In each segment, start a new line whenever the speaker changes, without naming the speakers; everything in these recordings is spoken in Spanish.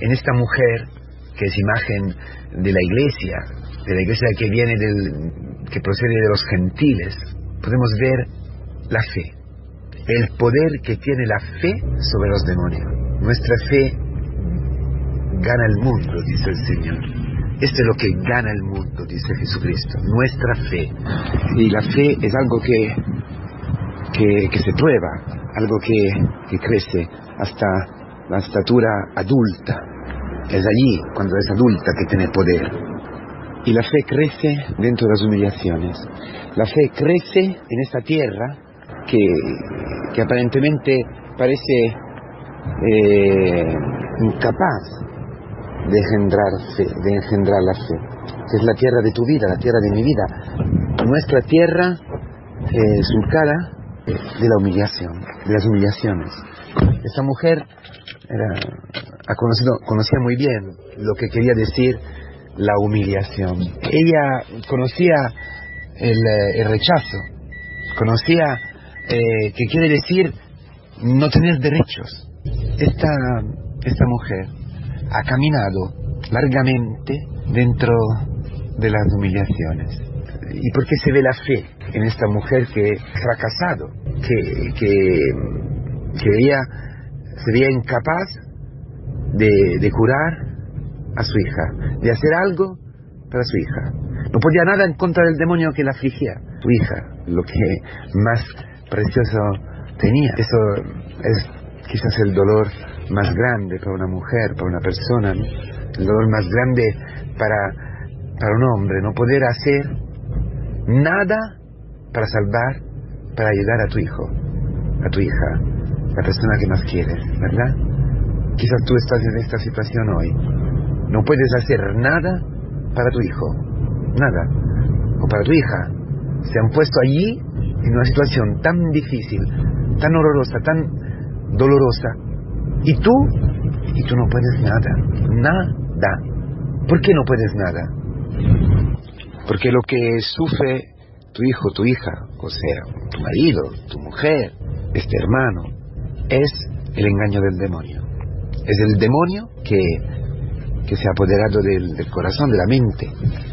en esta mujer, que es imagen de la iglesia, de la iglesia que viene del, que procede de los gentiles, podemos ver la fe, el poder que tiene la fe sobre los demonios. Nuestra fe gana el mundo, dice el Señor. Esto es lo que gana el mundo, dice Jesucristo, nuestra fe. Y la fe es algo que, que, se prueba, algo que, que crece hasta la estatura adulta. Es allí, cuando es adulta, que tiene poder. Y la fe crece dentro de las humillaciones. La fe crece en esta tierra que, que aparentemente parece eh, incapaz de engendrar, fe, de engendrar la fe, que es la tierra de tu vida, la tierra de mi vida. Nuestra tierra eh, surcada de la humillación, de las humillaciones. Esa mujer conocido, conocía muy bien lo que quería decir la humillación. Ella conocía el, eh, rechazo, conocía eh, que quiere decir no tener derechos. Esta, esta mujer ha caminado largamente dentro de las humillaciones. ¿Y por qué se ve la fe en esta mujer que ha fracasado, que, que, que se veía incapaz de, curar a su hija, de hacer algo para su hija? No podía nada en contra del demonio que la afligía, su hija, lo que más precioso tenía. Eso es quizás el dolor más grande para una mujer, para una persona, el dolor más grande para, para un hombre, no poder hacer nada para salvar, para ayudar a tu hijo, a tu hija, la persona que más quieres, ¿verdad? Quizás tú estás en esta situación hoy. No puedes hacer nada para tu hijo, nada, o para tu hija. Se han puesto allí en una situación tan difícil, tan horrorosa, tan dolorosa, y tú, y tú no puedes nada, nada. ¿Por qué no puedes nada? Porque lo que sufre tu hijo, tu hija, o sea, tu marido, tu mujer, este hermano, es el engaño del demonio. Es el demonio que, que se ha apoderado del, del corazón, de la mente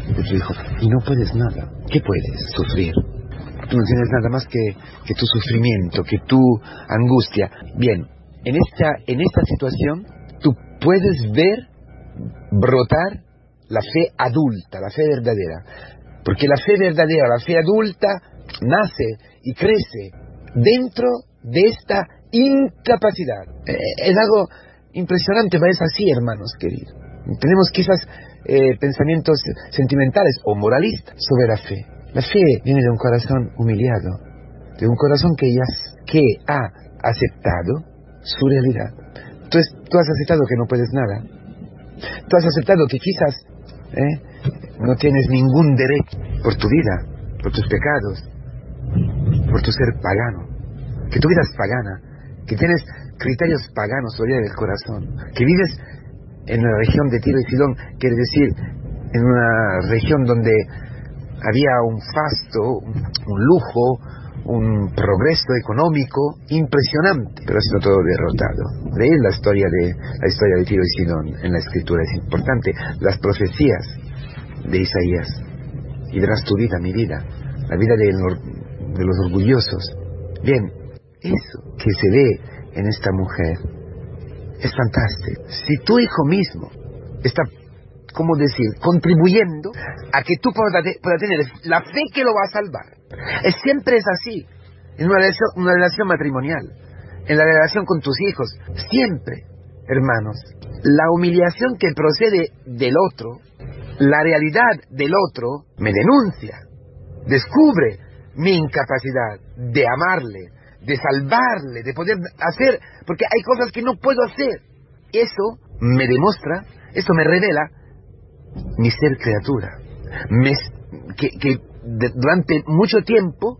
de tu hijo. Y no puedes nada. ¿Qué puedes sufrir? Tú no tienes nada más que, que tu sufrimiento, que tu angustia. Bien, en esta, en esta situación tú puedes ver brotar la fe adulta, la fe verdadera. Porque la fe verdadera, la fe adulta, nace y crece dentro de esta incapacidad. Eh, es algo impresionante, pero es así, hermanos queridos. Tenemos quizás eh, pensamientos sentimentales o moralistas sobre la fe. La fe viene de un corazón humillado, de un corazón que, ya, que ha aceptado su realidad. Tú, tú has aceptado que no puedes nada. Tú has aceptado que quizás ¿eh? no tienes ningún derecho por tu vida, por tus pecados, por tu ser pagano, que tu vida es pagana, que tienes criterios paganos todavía del corazón, que vives en la región de Tiro y Sidón, quiere decir en una región donde había un fasto, un lujo, un progreso económico impresionante, pero ha sido todo derrotado. Leer la historia de la historia de Tiro y Sidón en la escritura es importante, las profecías de Isaías y verás tu vida, mi vida, la vida de, de los orgullosos. Bien, eso que se ve en esta mujer es fantástico. Si tu hijo mismo está ¿cómo decir?, contribuyendo a que tú puedas, tener la fe que lo va a salvar. Es, siempre es así, en una relación, una relación matrimonial, en la relación con tus hijos, siempre, hermanos, la humillación que procede del otro, la realidad del otro, me denuncia, descubre mi incapacidad de amarle, de salvarle, de poder hacer, porque hay cosas que no puedo hacer. Eso me demuestra, eso me revela mi ser criatura, que, durante mucho tiempo,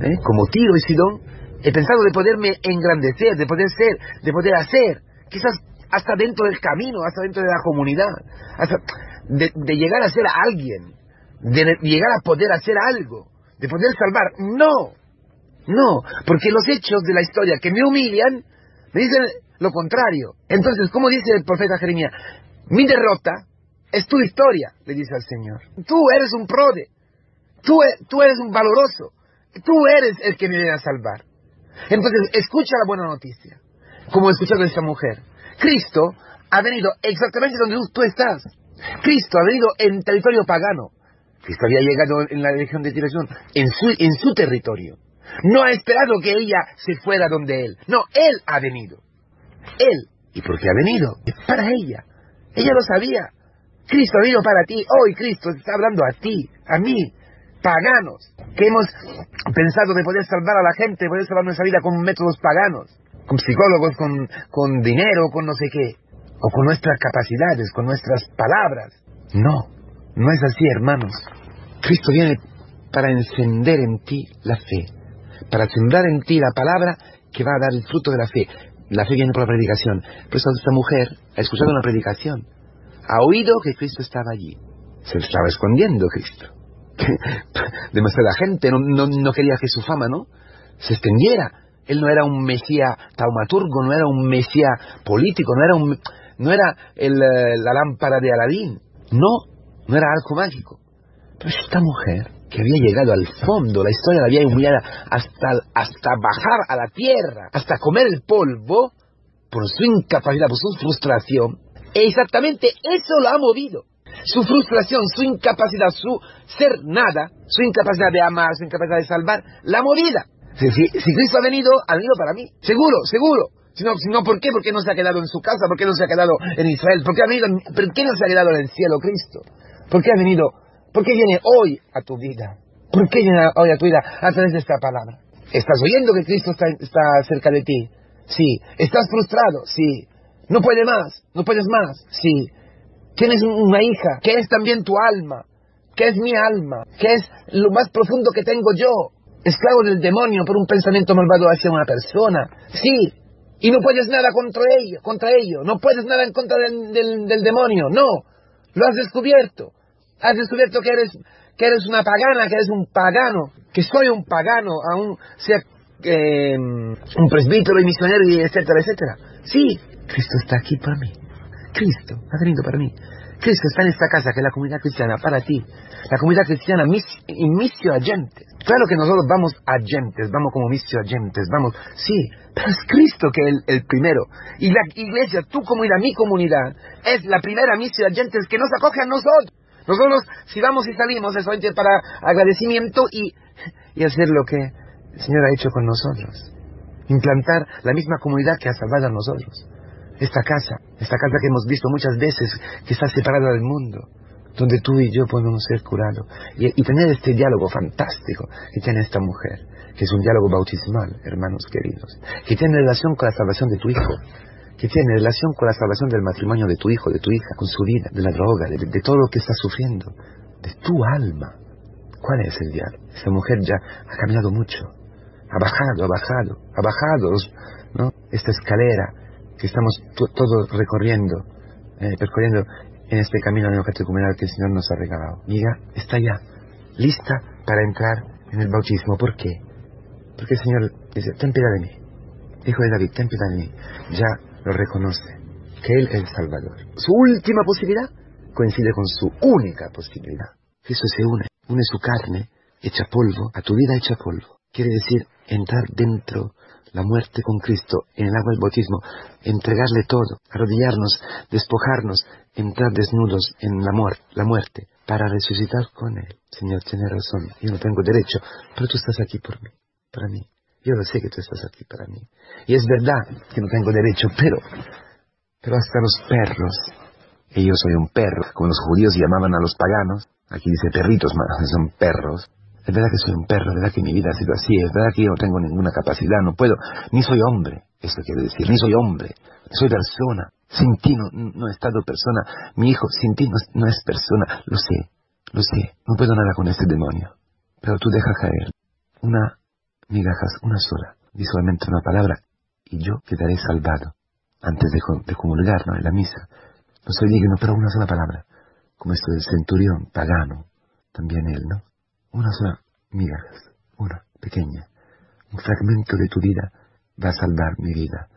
¿eh? como Tiro y Sidón, he pensado de poderme engrandecer, de poder ser, de poder hacer, quizás hasta dentro del camino, hasta dentro de la comunidad, hasta de, llegar a ser alguien, de llegar a poder hacer algo, de poder salvar. No, no, porque los hechos de la historia que me humillan, me dicen, lo contrario. Entonces, como dice el profeta Jeremías, mi derrota es tu victoria, le dice al Señor. Tú eres un prode, tú, e, tú eres un valoroso, tú eres el que me viene a salvar. Entonces, escucha la buena noticia, como escuchado esta mujer. Cristo ha venido exactamente donde tú estás. Cristo ha venido en territorio pagano. Cristo había llegado en la región de Tiración, en su, en su territorio. No ha esperado que ella se fuera donde él. No, él ha venido. Él. ¿Y por qué ha venido? Para ella. Ella lo sabía. Cristo venido para ti. Hoy Cristo está hablando a ti, a mí, paganos, que hemos pensado de poder salvar a la gente, de poder salvar nuestra vida con métodos paganos, con psicólogos, con, con dinero, con no sé qué, o con nuestras capacidades, con nuestras palabras. No, no es así, hermanos. Cristo viene para encender en ti la fe, para sembrar en ti la palabra que va a dar el fruto de la fe. La fe viene por la predicación. Por eso esta mujer ha escuchado una predicación. Ha oído que Cristo estaba allí. Se estaba escondiendo Cristo. Demasiada gente no, no, quería que su fama, ¿no? Se extendiera. Él no era un mesía taumaturgo, no era un mesía político, no era, un, no era el, eh, la lámpara de Aladín. No, no era algo mágico. Pero esta mujer que había llegado al fondo, la historia la había humillado hasta, hasta bajar a la tierra, hasta comer el polvo, por su incapacidad, por su frustración, exactamente eso lo ha movido. Su frustración, su incapacidad, su ser nada, su incapacidad de amar, su incapacidad de salvar, la movida. Si, si, Cristo ha venido, ha venido para mí. Seguro, seguro. Si no, si no, ¿por qué? ¿Por qué no se ha quedado en su casa? ¿Por qué no se ha quedado en Israel? ¿Por qué, ha venido, ¿por qué no se ha quedado en el cielo Cristo? ¿Por qué ha venido? ¿Por qué viene hoy a tu vida? ¿Por qué viene hoy a tu vida a través de esta palabra? ¿Estás oyendo que Cristo está, está cerca de ti? Sí. ¿Estás frustrado? Sí. ¿No puedes más? ¿No puedes más? Sí. Tienes una hija que es también tu alma, que es mi alma, que es lo más profundo que tengo yo. Esclavo del demonio por un pensamiento malvado hacia una persona. Sí. Y no puedes nada contra ello, contra ello. No puedes nada en contra del demonio. No. Lo has descubierto. Has descubierto que eres, que eres una pagana, que eres un pagano, que soy un pagano, aún sea eh, un presbítero y misionero, y etcétera, etcétera. Sí, Cristo está aquí para mí. Cristo ha venido para mí. Cristo está en esta casa, que es la comunidad cristiana, para ti. La comunidad cristiana, y misio agentes. Claro que nosotros vamos agentes, vamos como misio agentes, vamos, sí, pero es Cristo que es el, primero. Y la iglesia, tu comunidad, mi comunidad, es la primera misio agentes que nos acoge a nosotros. Nosotros, si vamos y salimos, es solamente para agradecimiento y, y hacer lo que el Señor ha hecho con nosotros. Implantar la misma comunidad que ha salvado a nosotros. Esta casa, esta casa que hemos visto muchas veces, que está separada del mundo, donde tú y yo podemos ser curados. Y, y tener este diálogo fantástico que tiene esta mujer, que es un diálogo bautismal, hermanos queridos, que tiene relación con la salvación de tu hijo, que tiene relación con la salvación del matrimonio de tu hijo, de tu hija, con su vida, de la droga, de, todo lo que está sufriendo, de tu alma. ¿Cuál es el diablo? Esa mujer ya ha caminado mucho, ha bajado, ha bajado, ha bajado ¿no? esta escalera que estamos todos recorriendo, eh, percorriendo en este camino neocatecumenal que el Señor nos ha regalado. Mira, está ya, lista para entrar en el bautismo. ¿Por qué? Porque el Señor dice, ten piedad de mí. Hijo de David, ten piedad de mí. Ya lo reconoce, que Él es el Salvador. Su última posibilidad coincide con su única posibilidad. Eso se une, une su carne hecha polvo a tu vida hecha polvo. Quiere decir entrar dentro la muerte con Cristo en el agua del bautismo, entregarle todo, arrodillarnos, despojarnos, entrar desnudos en la, muerte, la muerte, para resucitar con Él. Señor, tiene razón, yo no tengo derecho, pero tú estás aquí por mí, para mí. Yo lo sé que tú estás aquí para mí. Y es verdad que no tengo derecho, pero, pero hasta los perros, y yo soy un perro, como los judíos llamaban a los paganos, aquí dice perritos, son perros. Es verdad que soy un perro, es verdad que mi vida ha sido así, es verdad que yo no tengo ninguna capacidad, no puedo, ni soy hombre, esto quiere decir, ni soy hombre, soy persona. Sin ti no, no he estado persona, mi hijo sin ti no, no es persona, lo sé, lo sé, no puedo nada con este demonio. Pero tú deja caer una migajas, una sola, di solamente una palabra, y yo quedaré salvado antes de, de comulgar, ¿no? En la misa. No soy digno, pero una sola palabra, como esto del centurión pagano, también él, ¿no? Una sola migajas, una pequeña, un fragmento de tu vida va a salvar mi vida